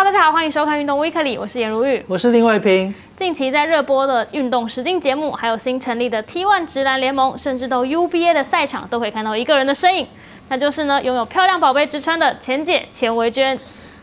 Hello，大家好，欢迎收看《运动 Weekly》，我是颜如玉，我是林伟平。近期在热播的运动实境节目，还有新成立的 T1 直男联盟，甚至到 UBA 的赛场，都可以看到一个人的身影，那就是呢拥有漂亮宝贝之称的钱姐钱维娟。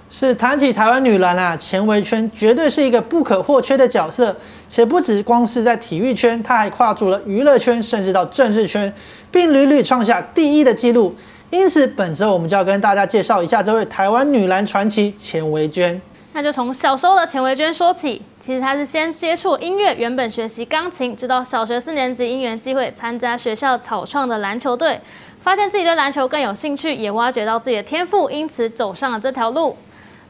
是谈起台湾女篮啊，钱维娟绝对是一个不可或缺的角色，且不止光是在体育圈，她还跨足了娱乐圈，甚至到政治圈，并屡屡创下第一的纪录。因此，本周我们就要跟大家介绍一下这位台湾女篮传奇钱维娟。那就从小时候的钱维娟说起。其实她是先接触音乐，原本学习钢琴，直到小学四年级因缘机会参加学校草创的篮球队，发现自己对篮球更有兴趣，也挖掘到自己的天赋，因此走上了这条路。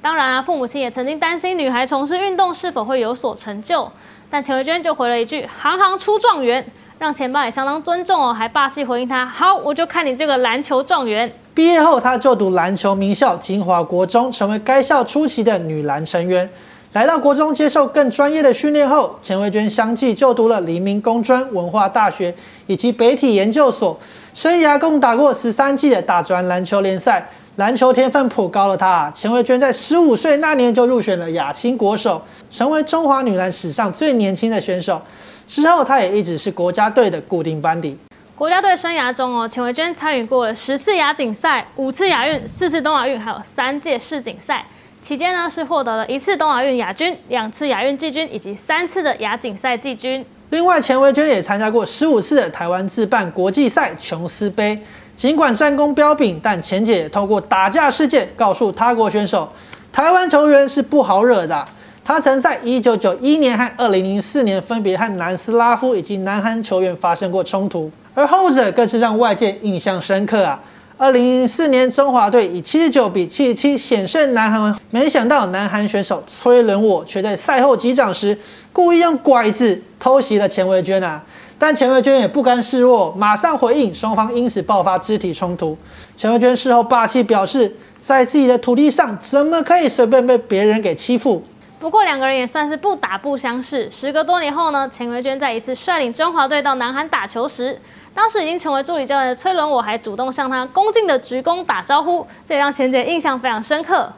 当然啊，父母亲也曾经担心女孩从事运动是否会有所成就，但钱维娟就回了一句：“行行出状元”，让钱爸也相当尊重哦，还霸气回应他：“好，我就看你这个篮球状元。”毕业后，她就读篮球名校金华国中，成为该校初期的女篮成员。来到国中接受更专业的训练后，钱慧娟相继就读了黎明工专、文化大学以及北体研究所，生涯共打过十三季的大专篮球联赛。篮球天分颇高的她，钱慧娟在十五岁那年就入选了亚青国手，成为中华女篮史上最年轻的选手。之后，他也一直是国家队的固定班底。国家队生涯中哦，钱维娟参与过了十次亚锦赛、五次亚运、四次冬亚运，还有三届世锦赛。期间呢，是获得了一次冬亚运亚军、两次亚运季军以及三次的亚锦赛季军。另外，钱维娟也参加过十五次的台湾自办国际赛琼斯杯。尽管战功彪炳，但钱姐也透过打架事件告诉他国选手，台湾球员是不好惹的。他曾在一九九一年和二零零四年分别和南斯拉夫以及南韩球员发生过冲突，而后者更是让外界印象深刻啊。二零零四年，中华队以七十九比七十七险胜南韩，没想到南韩选手崔伦我却在赛后击掌时故意用拐子偷袭了钱维娟啊！但钱维娟也不甘示弱，马上回应，双方因此爆发肢体冲突。钱维娟事后霸气表示，在自己的土地上怎么可以随便被别人给欺负？不过两个人也算是不打不相识。时隔多年后呢，钱维娟在一次率领中华队到南韩打球时。当时已经成为助理教练的崔伦，我还主动向他恭敬的鞠躬打招呼，这也让钱姐印象非常深刻。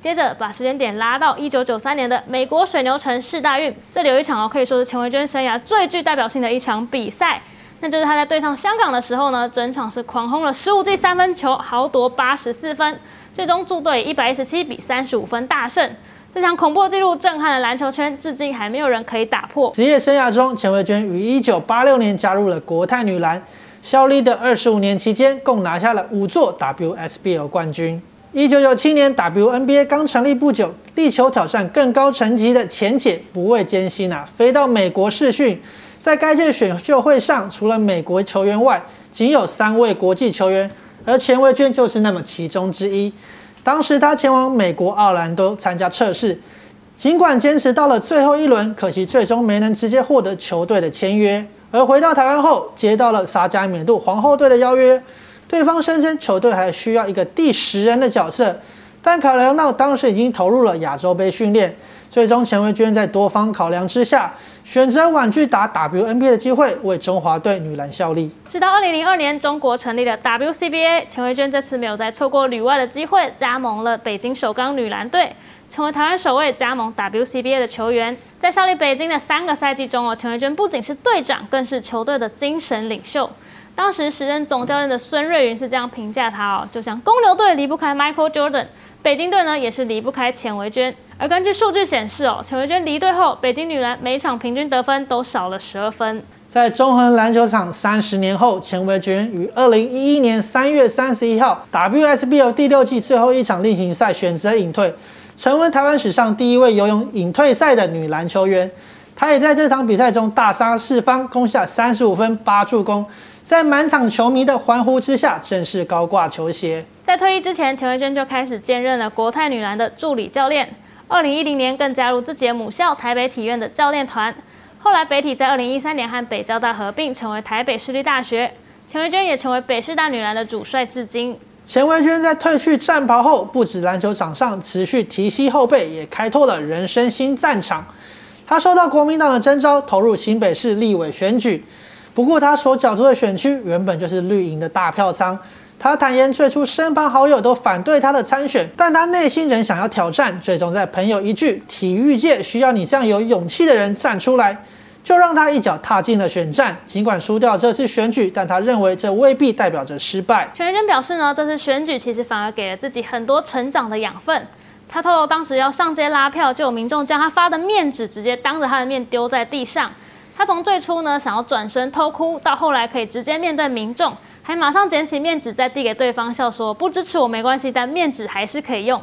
接着把时间点拉到一九九三年的美国水牛城世大运，这里有一场哦，可以说是钱维娟生涯最具代表性的一场比赛，那就是她在对上香港的时候呢，整场是狂轰了十五记三分球，豪夺八十四分，最终助队一百一十七比三十五分大胜。这项恐怖纪录震撼了篮球圈，至今还没有人可以打破。职业生涯中，钱维娟于1986年加入了国泰女篮，效力的25年期间，共拿下了五座 WSBL 冠军。1997年 WNBA 刚成立不久，力求挑战更高层级的钱姐不畏艰辛啊，飞到美国试训。在该届选秀会上，除了美国球员外，仅有三位国际球员，而钱维娟就是那么其中之一。当时他前往美国奥兰多参加测试，尽管坚持到了最后一轮，可惜最终没能直接获得球队的签约。而回到台湾后，接到了沙加缅度皇后队的邀约，对方声称球队还需要一个第十人的角色，但考量到当时已经投入了亚洲杯训练。最终，钱维娟在多方考量之下，选择婉拒打 WNBA 的机会，为中华队女篮效力。直到二零零二年，中国成立了 WCBA，钱维娟这次没有再错过旅外的机会，加盟了北京首钢女篮队，成为台湾首位加盟 WCBA 的球员。在效力北京的三个赛季中哦，钱维娟不仅是队长，更是球队的精神领袖。当时时任总教练的孙瑞云是这样评价他哦，就像公牛队离不开 Michael Jordan。北京队呢也是离不开钱维娟，而根据数据显示哦，钱维娟离队后，北京女篮每场平均得分都少了十二分。在中恒篮球场三十年后，钱维娟于二零一一年三月三十一号 WSBL 第六季最后一场例行赛选择隐退，成为台湾史上第一位游泳隐退赛的女篮球员。她也在这场比赛中大杀四方，攻下三十五分八助攻。在满场球迷的欢呼之下，正式高挂球鞋。在退役之前，钱维娟就开始兼任了国泰女篮的助理教练。二零一零年更加入自己的母校台北体院的教练团。后来北体在二零一三年和北交大合并，成为台北市立大学。钱维娟也成为北师大女篮的主帅至今。钱维娟在褪去战袍后，不止篮球场上持续提携后辈，也开拓了人生新战场。她受到国民党的征召，投入新北市立委选举。不过，他所角逐的选区原本就是绿营的大票仓，他坦言，最初身旁好友都反对他的参选，但他内心仍想要挑战。最终在朋友一句“体育界需要你这样有勇气的人站出来”，就让他一脚踏进了选战。尽管输掉这次选举，但他认为这未必代表着失败。全维娟表示呢，这次选举其实反而给了自己很多成长的养分。他透露，当时要上街拉票，就有民众将他发的面纸直接当着他的面丢在地上。他从最初呢想要转身偷哭，到后来可以直接面对民众。还马上捡起面纸，再递给对方，笑说：“不支持我没关系，但面纸还是可以用。”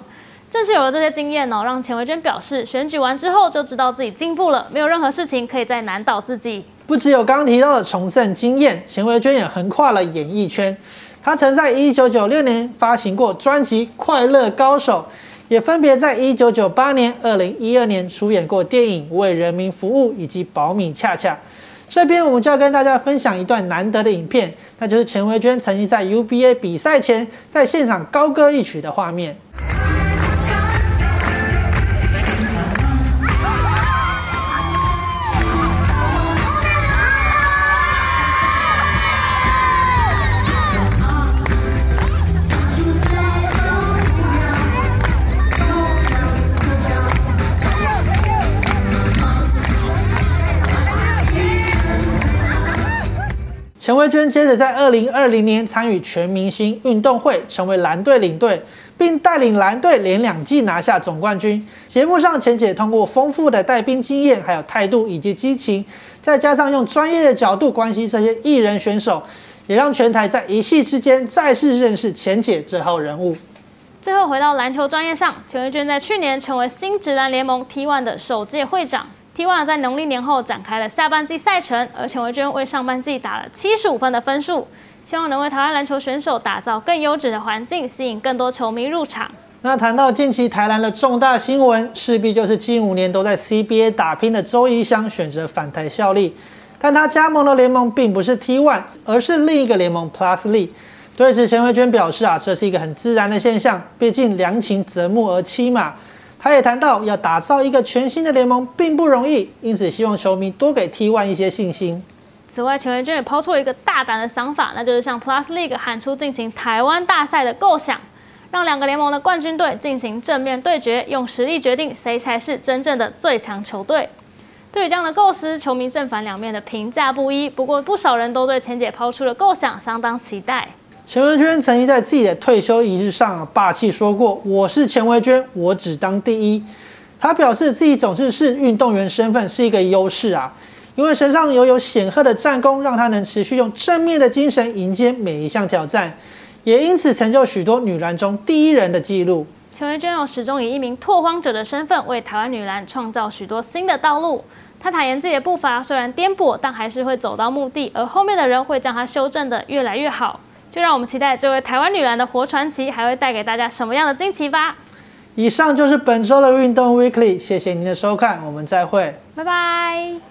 正是有了这些经验哦，让钱维娟表示，选举完之后就知道自己进步了，没有任何事情可以再难倒自己。不只有刚提到的重振经验，钱维娟也横跨了演艺圈。她曾在一九九六年发行过专辑《快乐高手》，也分别在一九九八年、二零一二年出演过电影《为人民服务》以及《保米恰恰》。这边我们就要跟大家分享一段难得的影片，那就是钱维娟曾经在 UBA 比赛前在现场高歌一曲的画面。陈慧娟接着在二零二零年参与全明星运动会，成为蓝队领队，并带领蓝队连两季拿下总冠军。节目上，钱姐通过丰富的带兵经验、还有态度以及激情，再加上用专业的角度关心这些艺人选手，也让全台在一夕之间再次认识钱姐这号人物。最后回到篮球专业上，钱维娟在去年成为新职篮联盟 T1 的首届会长。T1 在农历年后展开了下半季赛程，而钱维娟为上半季打了七十五分的分数，希望能为台湾篮球选手打造更优质的环境，吸引更多球迷入场。那谈到近期台篮的重大新闻，势必就是近五年都在 CBA 打拼的周怡翔选择返台效力，但他加盟的联盟并不是 T1，而是另一个联盟 Plus League。对此，钱维娟表示啊，这是一个很自然的现象，毕竟良禽择木而栖嘛。他也谈到，要打造一个全新的联盟并不容易，因此希望球迷多给 T1 一些信心。此外，钱文娟也抛出了一个大胆的想法，那就是向 Plus League 喊出进行台湾大赛的构想，让两个联盟的冠军队进行正面对决，用实力决定谁才是真正的最强球队。对于这样的构思，球迷正反两面的评价不一。不过，不少人都对钱姐抛出的构想相当期待。钱文娟曾经在自己的退休仪式上霸气说过：“我是钱文娟，我只当第一。”他表示自己总是是运动员身份是一个优势啊，因为身上拥有显赫的战功，让他能持续用正面的精神迎接每一项挑战，也因此成就许多女篮中第一人的纪录。钱文娟又始终以一名拓荒者的身份为台湾女篮创造许多新的道路。他坦言自己的步伐虽然颠簸，但还是会走到目的，而后面的人会将他修正的越来越好。就让我们期待这位台湾女篮的活传奇还会带给大家什么样的惊奇吧！以上就是本周的运动 Weekly，谢谢您的收看，我们再会，拜拜。